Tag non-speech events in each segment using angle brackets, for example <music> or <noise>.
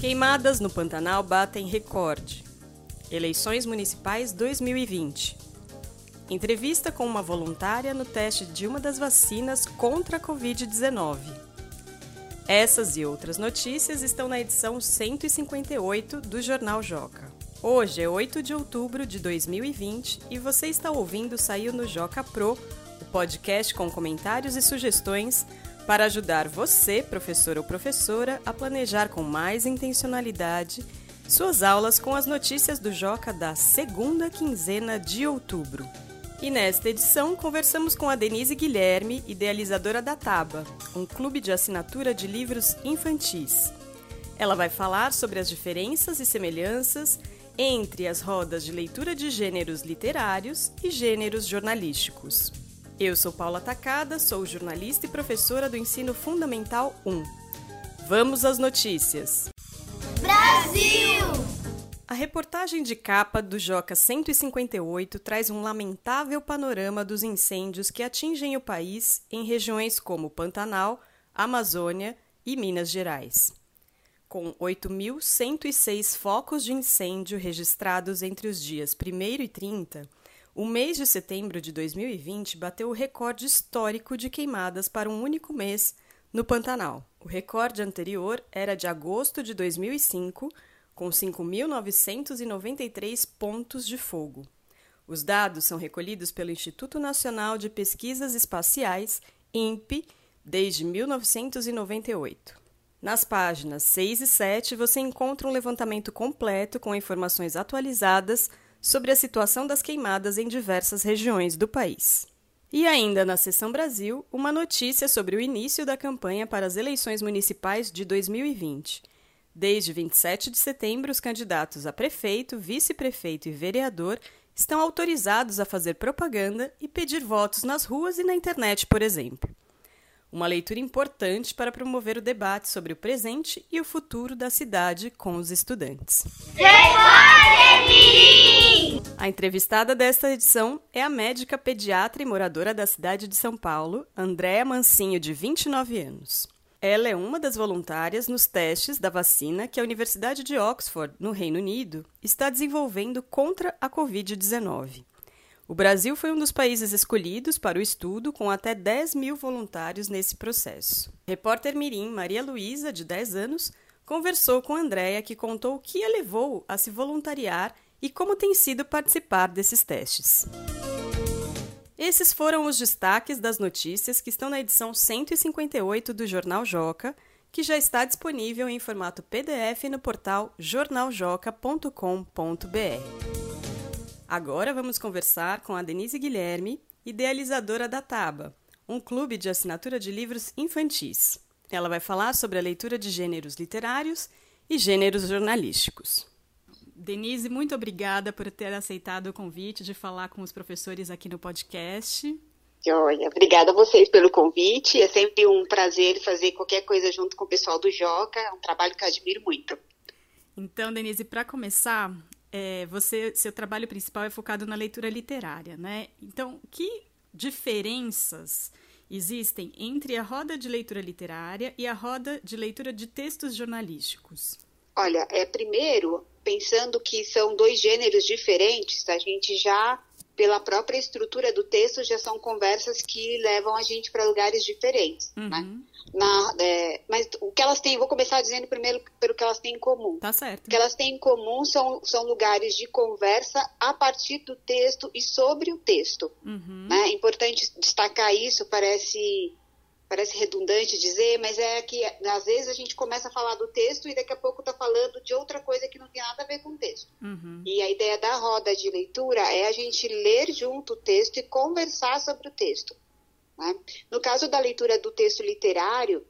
Queimadas no Pantanal batem recorde. Eleições Municipais 2020. Entrevista com uma voluntária no teste de uma das vacinas contra a Covid-19. Essas e outras notícias estão na edição 158 do Jornal Joca. Hoje é 8 de outubro de 2020 e você está ouvindo Saiu no Joca Pro, o podcast com comentários e sugestões para ajudar você, professor ou professora, a planejar com mais intencionalidade suas aulas com as notícias do Joca da segunda quinzena de outubro. E nesta edição conversamos com a Denise Guilherme, idealizadora da Taba, um clube de assinatura de livros infantis. Ela vai falar sobre as diferenças e semelhanças entre as rodas de leitura de gêneros literários e gêneros jornalísticos. Eu sou Paula Tacada, sou jornalista e professora do Ensino Fundamental 1. Vamos às notícias. Brasil! A reportagem de capa do Joca 158 traz um lamentável panorama dos incêndios que atingem o país em regiões como Pantanal, Amazônia e Minas Gerais. Com 8.106 focos de incêndio registrados entre os dias 1 e 30, o mês de setembro de 2020 bateu o recorde histórico de queimadas para um único mês no Pantanal. O recorde anterior era de agosto de 2005, com 5.993 pontos de fogo. Os dados são recolhidos pelo Instituto Nacional de Pesquisas Espaciais, INPE, desde 1998. Nas páginas 6 e 7 você encontra um levantamento completo com informações atualizadas sobre a situação das queimadas em diversas regiões do país. E ainda na seção Brasil, uma notícia sobre o início da campanha para as eleições municipais de 2020. Desde 27 de setembro, os candidatos a prefeito, vice-prefeito e vereador estão autorizados a fazer propaganda e pedir votos nas ruas e na internet, por exemplo. Uma leitura importante para promover o debate sobre o presente e o futuro da cidade com os estudantes. A entrevistada desta edição é a médica pediatra e moradora da cidade de São Paulo, Andréa Mancinho, de 29 anos. Ela é uma das voluntárias nos testes da vacina que a Universidade de Oxford, no Reino Unido, está desenvolvendo contra a Covid-19. O Brasil foi um dos países escolhidos para o estudo, com até 10 mil voluntários nesse processo. Repórter Mirim Maria Luísa, de 10 anos, conversou com Andréia, que contou o que a levou a se voluntariar e como tem sido participar desses testes. Esses foram os destaques das notícias que estão na edição 158 do Jornal Joca, que já está disponível em formato PDF no portal jornaljoca.com.br. Agora vamos conversar com a Denise Guilherme, idealizadora da Taba, um clube de assinatura de livros infantis. Ela vai falar sobre a leitura de gêneros literários e gêneros jornalísticos. Denise, muito obrigada por ter aceitado o convite de falar com os professores aqui no podcast. Joia, obrigada a vocês pelo convite. É sempre um prazer fazer qualquer coisa junto com o pessoal do Joca. É um trabalho que eu admiro muito. Então, Denise, para começar, é, você, seu trabalho principal é focado na leitura literária, né? Então, que diferenças existem entre a roda de leitura literária e a roda de leitura de textos jornalísticos? Olha, é primeiro pensando que são dois gêneros diferentes, a gente já pela própria estrutura do texto já são conversas que levam a gente para lugares diferentes, né? uhum. né? Na, é, mas o que elas têm, vou começar dizendo primeiro pelo que elas têm em comum. Tá certo. O que elas têm em comum são, são lugares de conversa a partir do texto e sobre o texto. Uhum. Né? É importante destacar isso, parece parece redundante dizer, mas é que às vezes a gente começa a falar do texto e daqui a pouco está falando de outra coisa que não tem nada a ver com o texto. Uhum. E a ideia da roda de leitura é a gente ler junto o texto e conversar sobre o texto. Né? No caso da leitura do texto literário,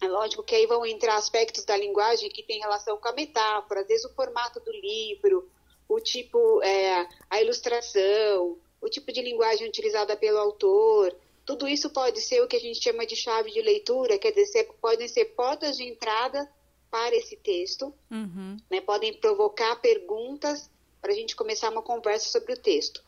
é lógico que aí vão entrar aspectos da linguagem que tem relação com a metáfora, às vezes o formato do livro, o tipo, é, a ilustração, o tipo de linguagem utilizada pelo autor. Tudo isso pode ser o que a gente chama de chave de leitura, quer dizer, podem ser portas de entrada para esse texto, uhum. né, podem provocar perguntas para a gente começar uma conversa sobre o texto.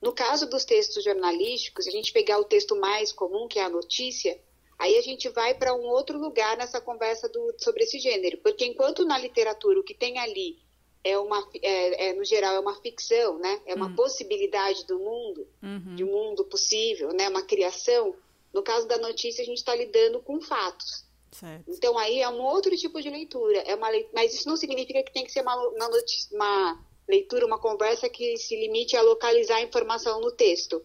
No caso dos textos jornalísticos, a gente pegar o texto mais comum, que é a notícia, aí a gente vai para um outro lugar nessa conversa do, sobre esse gênero, porque enquanto na literatura o que tem ali é uma, é, é no geral, é uma ficção, né? É uma uhum. possibilidade do mundo, uhum. de um mundo possível, né? Uma criação. No caso da notícia, a gente está lidando com fatos. Certo. Então aí é um outro tipo de leitura. É uma Mas isso não significa que tem que ser uma, uma, notícia, uma leitura, uma conversa que se limite a localizar a informação no texto,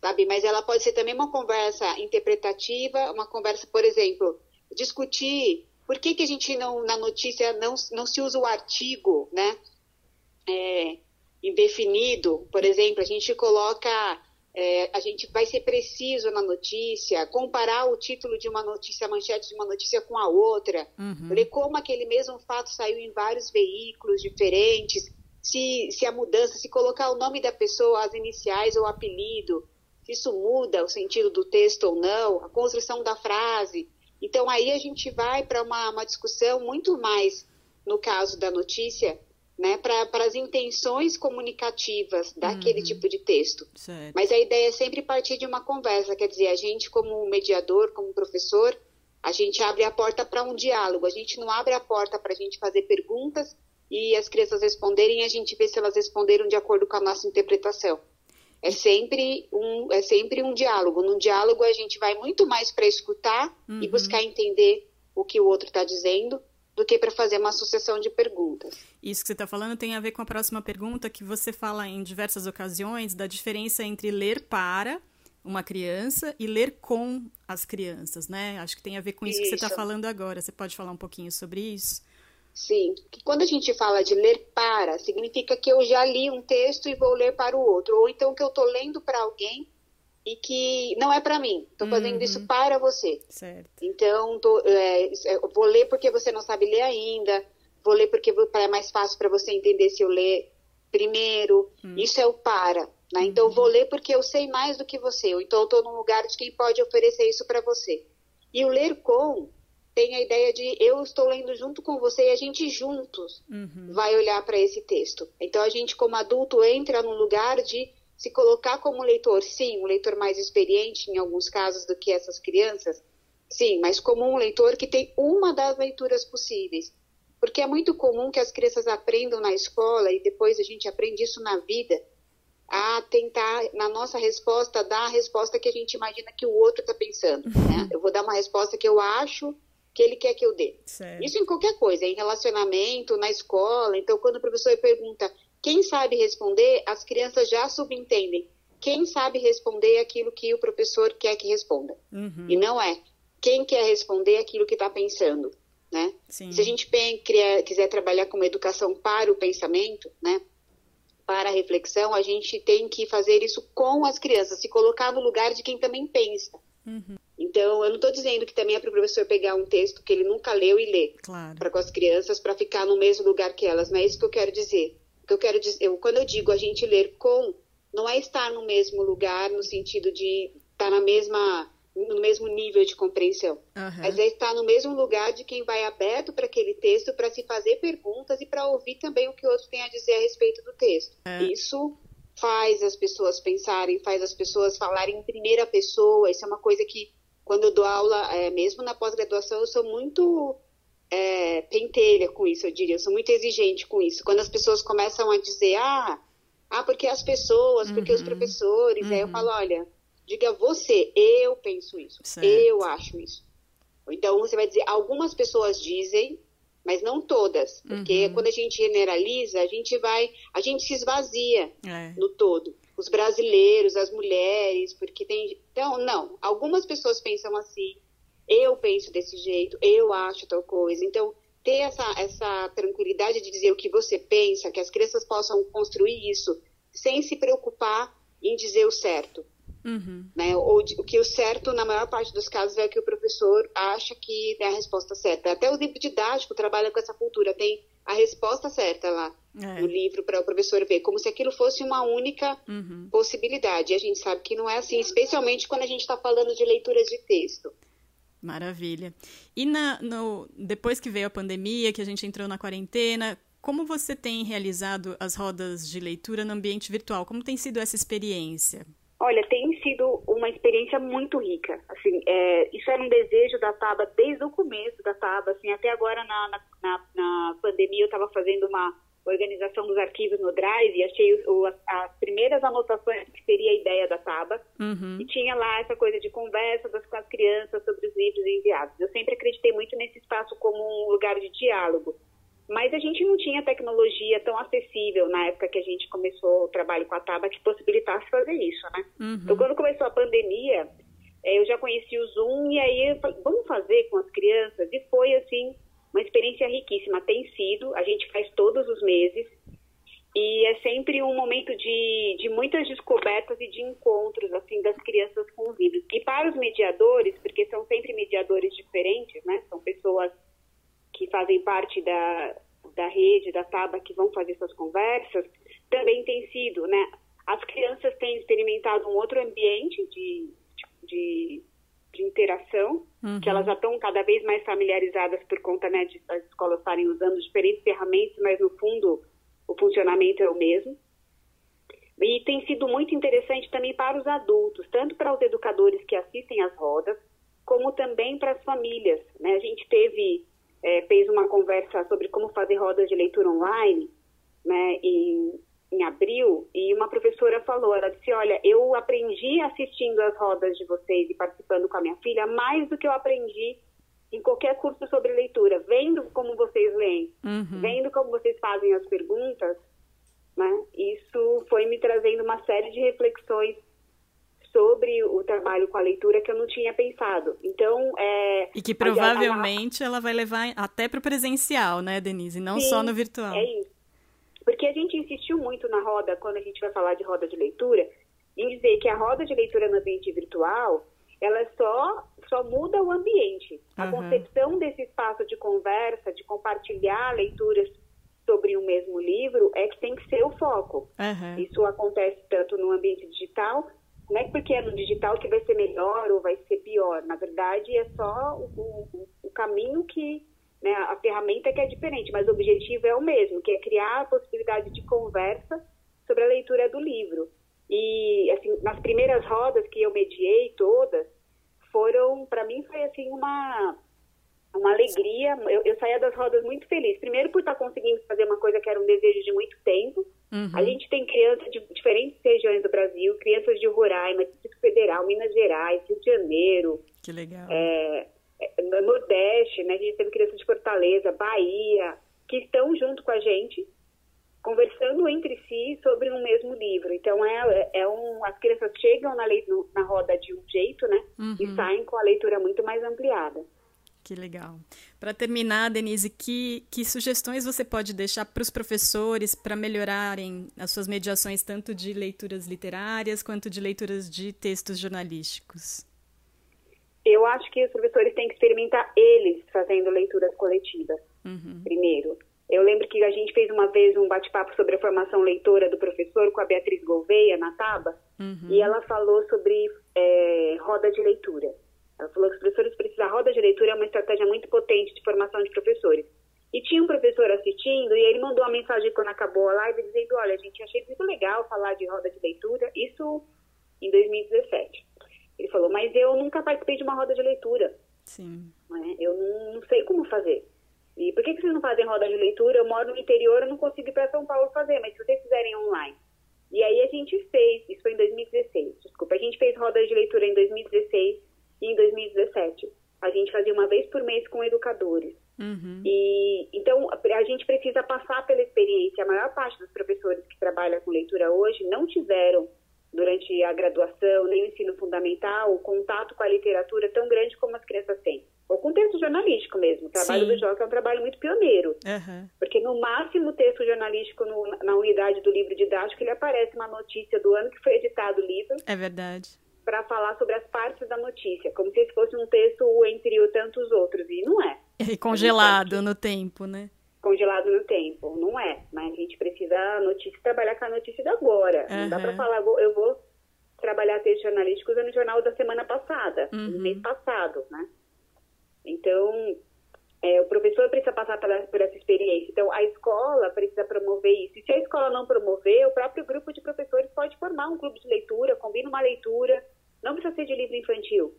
sabe? Mas ela pode ser também uma conversa interpretativa, uma conversa, por exemplo, discutir por que, que a gente não, na notícia, não, não se usa o artigo, né? É, indefinido, por exemplo, a gente coloca é, a gente vai ser preciso na notícia, comparar o título de uma notícia, a manchete de uma notícia com a outra, uhum. ler como aquele mesmo fato saiu em vários veículos diferentes, se, se a mudança, se colocar o nome da pessoa, as iniciais ou o apelido, se isso muda o sentido do texto ou não, a construção da frase. Então aí a gente vai para uma, uma discussão muito mais, no caso da notícia, né, para as intenções comunicativas daquele uhum. tipo de texto. Certo. Mas a ideia é sempre partir de uma conversa, quer dizer, a gente como mediador, como professor, a gente abre a porta para um diálogo, a gente não abre a porta para a gente fazer perguntas e as crianças responderem e a gente vê se elas responderam de acordo com a nossa interpretação. É sempre um, é sempre um diálogo. No diálogo a gente vai muito mais para escutar uhum. e buscar entender o que o outro está dizendo do que para fazer uma sucessão de perguntas. Isso que você está falando tem a ver com a próxima pergunta, que você fala em diversas ocasiões da diferença entre ler para uma criança e ler com as crianças, né? Acho que tem a ver com isso, isso. que você está falando agora. Você pode falar um pouquinho sobre isso? Sim, que quando a gente fala de ler para, significa que eu já li um texto e vou ler para o outro, ou então que eu estou lendo para alguém e que não é para mim. Estou fazendo uhum. isso para você. Certo. Então, tô, é, vou ler porque você não sabe ler ainda. Vou ler porque é mais fácil para você entender se eu ler primeiro. Uhum. Isso é o para. Né? Então, vou ler porque eu sei mais do que você. Ou então, estou num lugar de quem pode oferecer isso para você. E o ler com tem a ideia de eu estou lendo junto com você e a gente juntos uhum. vai olhar para esse texto. Então, a gente, como adulto, entra num lugar de se colocar como leitor, sim, um leitor mais experiente em alguns casos do que essas crianças, sim, mas como um leitor que tem uma das leituras possíveis. Porque é muito comum que as crianças aprendam na escola e depois a gente aprende isso na vida, a tentar, na nossa resposta, dar a resposta que a gente imagina que o outro está pensando. Né? <laughs> Eu vou dar uma resposta que eu acho que ele quer que eu dê. Certo. Isso em qualquer coisa, em relacionamento, na escola. Então, quando o professor pergunta quem sabe responder, as crianças já subentendem. Quem sabe responder é aquilo que o professor quer que responda. Uhum. E não é quem quer responder aquilo que está pensando. Né? Se a gente quiser trabalhar com uma educação para o pensamento, né, para a reflexão, a gente tem que fazer isso com as crianças, se colocar no lugar de quem também pensa. Uhum. Então, eu não estou dizendo que também é para o professor pegar um texto que ele nunca leu e ler claro. para com as crianças para ficar no mesmo lugar que elas. Não é isso que eu quero dizer que eu quero dizer, eu, quando eu digo a gente ler com, não é estar no mesmo lugar no sentido de estar na mesma no mesmo nível de compreensão, uhum. mas é estar no mesmo lugar de quem vai aberto para aquele texto para se fazer perguntas e para ouvir também o que o outro tem a dizer a respeito do texto. Uhum. Isso faz as pessoas pensarem, faz as pessoas falarem em primeira pessoa. Isso é uma coisa que quando eu dou aula, é, mesmo na pós-graduação, eu sou muito é, pentelha com isso, eu diria. Eu sou muito exigente com isso. Quando as pessoas começam a dizer, ah, ah porque as pessoas, porque os uhum. professores, uhum. aí eu uhum. falo, olha, diga você, eu penso isso, certo. eu acho isso. Então você vai dizer, algumas pessoas dizem, mas não todas, porque uhum. quando a gente generaliza, a gente vai, a gente se esvazia é. no todo. Os brasileiros, as mulheres, porque tem, então não, algumas pessoas pensam assim, eu penso desse jeito, eu acho tal coisa. Então, ter essa, essa tranquilidade de dizer o que você pensa, que as crianças possam construir isso sem se preocupar em dizer o certo. Uhum. Né? Ou o que o certo, na maior parte dos casos, é que o professor acha que é a resposta certa. Até o livro didático trabalha com essa cultura, tem a resposta certa lá é. no livro para o professor ver, como se aquilo fosse uma única uhum. possibilidade. E a gente sabe que não é assim, especialmente quando a gente está falando de leituras de texto. Maravilha. E na, no, depois que veio a pandemia, que a gente entrou na quarentena, como você tem realizado as rodas de leitura no ambiente virtual? Como tem sido essa experiência? Olha, tem sido uma experiência muito rica. Assim, é, isso era um desejo da Taba desde o começo da Taba. Assim, até agora na, na, na pandemia eu estava fazendo uma organização dos arquivos no Drive e achei o, as, as, primeiras anotações que seria a ideia da Taba. Uhum. E tinha lá essa coisa de conversa das, com as crianças sobre os livros enviados. Eu sempre acreditei muito nesse espaço como um lugar de diálogo. Mas a gente não tinha tecnologia tão acessível na época que a gente começou o trabalho com a Taba que possibilitasse fazer isso, né? Uhum. Então, quando começou a pandemia, eh, eu já conheci o Zoom e aí eu falei, vamos fazer com as crianças? E foi, assim, uma experiência riquíssima. Tem sido, a gente faz todos os meses e é sempre um momento de, de muitas descobertas e de encontros, assim, das crianças com os livros. E para os mediadores, porque são sempre mediadores diferentes, né? São pessoas que fazem parte da, da rede, da TABA, que vão fazer essas conversas, também tem sido, né? As crianças têm experimentado um outro ambiente de, de, de interação, uhum. que elas já estão cada vez mais familiarizadas por conta né, de as escolas estarem usando diferentes ferramentas, mas no fundo o funcionamento é o mesmo. E tem sido muito interessante também para os adultos, tanto para os educadores que assistem às rodas, como também para as famílias. Né? A gente teve é, fez uma conversa sobre como fazer rodas de leitura online, né, em, em abril, e uma professora falou, ela disse, olha, eu aprendi assistindo as rodas de vocês e participando com a minha filha mais do que eu aprendi em qualquer curso sobre leitura, vendo como vocês leem, uhum. vendo como vocês fazem as perguntas, né, isso foi me trazendo uma série de reflexões sobre o trabalho com a leitura que eu não tinha pensado. Então, é... E que provavelmente a... ela vai levar até para o presencial, né, Denise? Não Sim, só no virtual. é isso. Porque a gente insistiu muito na roda, quando a gente vai falar de roda de leitura, em dizer que a roda de leitura no ambiente virtual, ela só, só muda o ambiente. A uhum. concepção desse espaço de conversa, de compartilhar leituras sobre o um mesmo livro, é que tem que ser o foco. Uhum. Isso acontece tanto no ambiente digital não é porque é no digital que vai ser melhor ou vai ser pior. Na verdade, é só o, o, o caminho que, né, a ferramenta que é diferente, mas o objetivo é o mesmo, que é criar a possibilidade de conversa sobre a leitura do livro. E, assim, nas primeiras rodas que eu mediei, todas, foram, para mim, foi, assim, uma, uma alegria. Eu, eu saía das rodas muito feliz. Primeiro, por estar conseguindo fazer uma coisa que era um desejo de muito tempo, Uhum. A gente tem crianças de diferentes regiões do Brasil, crianças de Roraima, Distrito Federal, Minas Gerais, Rio de Janeiro. Que legal. É, é, no Nordeste, né? A gente teve crianças de Fortaleza, Bahia, que estão junto com a gente, conversando entre si sobre um mesmo livro. Então, é, é um, as crianças chegam na, na roda de um jeito, né? Uhum. E saem com a leitura muito mais ampliada. Que legal. Para terminar, Denise, que, que sugestões você pode deixar para os professores para melhorarem as suas mediações, tanto de leituras literárias quanto de leituras de textos jornalísticos? Eu acho que os professores têm que experimentar eles fazendo leituras coletivas, uhum. primeiro. Eu lembro que a gente fez uma vez um bate-papo sobre a formação leitora do professor com a Beatriz Gouveia, na Taba, uhum. e ela falou sobre é, roda de leitura. Ela falou que os professores precisam. A roda de leitura é uma estratégia muito potente de formação de professores. E tinha um professor assistindo e ele mandou uma mensagem quando acabou a live dizendo: Olha, gente, achei muito legal falar de roda de leitura. Isso em 2017. Ele falou: Mas eu nunca participei de uma roda de leitura. Sim. Né? Eu não, não, sei como fazer. E por que, que vocês não fazem roda de leitura? Eu moro no interior, eu não consigo ir para São Paulo fazer, mas se vocês fizerem online. E aí a gente fez, isso foi em 2016, desculpa, a gente fez roda de leitura em 2016 e em 2017. A gente fazia uma vez por mês com educadores. Uhum. E então a gente precisa passar pela experiência. A maior parte dos professores que trabalham com leitura hoje não tiveram durante a graduação nem o ensino fundamental o contato com a literatura tão grande como as crianças têm. Ou com texto jornalístico mesmo. O trabalho Sim. do Joca é um trabalho muito pioneiro. Uhum. Porque no máximo texto jornalístico no, na unidade do livro didático ele aparece uma notícia do ano que foi editado o livro. É verdade para falar sobre as partes da notícia, como se fosse um texto entre tantos outros, e não é. <laughs> E congelado no tempo, né? Congelado no tempo, não é. Mas a gente precisa a notícia trabalhar com a notícia da agora. Uhum. Não dá para falar, eu vou trabalhar textos jornalísticos no jornal da semana passada, uhum. no mês passado, né? Então, é, o professor precisa passar pela, por essa experiência. Então, a escola precisa promover isso. E se a escola não promover, o próprio grupo de professores pode formar um clube de leitura, combina uma leitura, não precisa ser de livro infantil,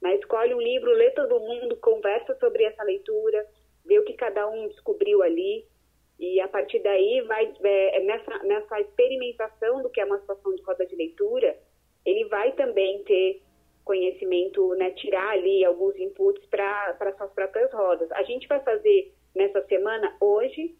mas escolhe um livro, lê todo mundo, conversa sobre essa leitura, vê o que cada um descobriu ali, e a daí vai é, nessa, nessa experimentação do que é uma situação de roda de leitura, ele vai também ter conhecimento, né, tirar ali alguns inputs para suas próprias rodas. A gente vai fazer nessa semana, hoje,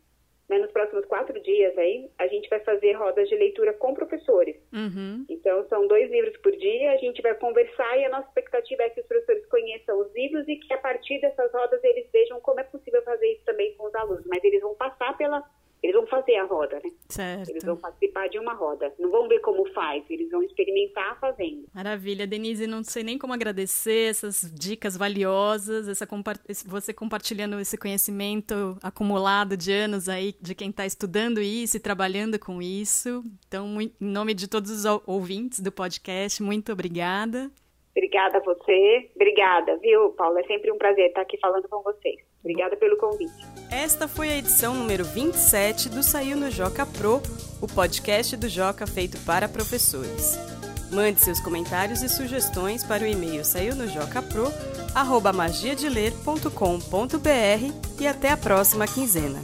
né, nos próximos quatro dias aí, a gente vai fazer rodas de leitura com professores. Uhum. Então, são dois livros por dia, a gente vai conversar e a nossa expectativa é que os professores conheçam os livros e que a partir dessas rodas eles vejam como é possível fazer isso também com os alunos. Mas eles vão passar pela eles vão fazer a roda, né? Certo. Eles vão participar de uma roda. Não vão ver como faz, eles vão experimentar fazendo. Maravilha, Denise. Não sei nem como agradecer essas dicas valiosas, essa você compartilhando esse conhecimento acumulado de anos aí de quem está estudando isso e trabalhando com isso. Então, em nome de todos os ouvintes do podcast, muito obrigada. Obrigada a você. Obrigada, viu, Paulo? É sempre um prazer estar aqui falando com vocês. Obrigada pelo convite. Esta foi a edição número 27 do Saiu no Joca Pro, o podcast do Joca feito para professores. Mande seus comentários e sugestões para o e-mail saiunojocapro@magiadeler.com.br e até a próxima quinzena.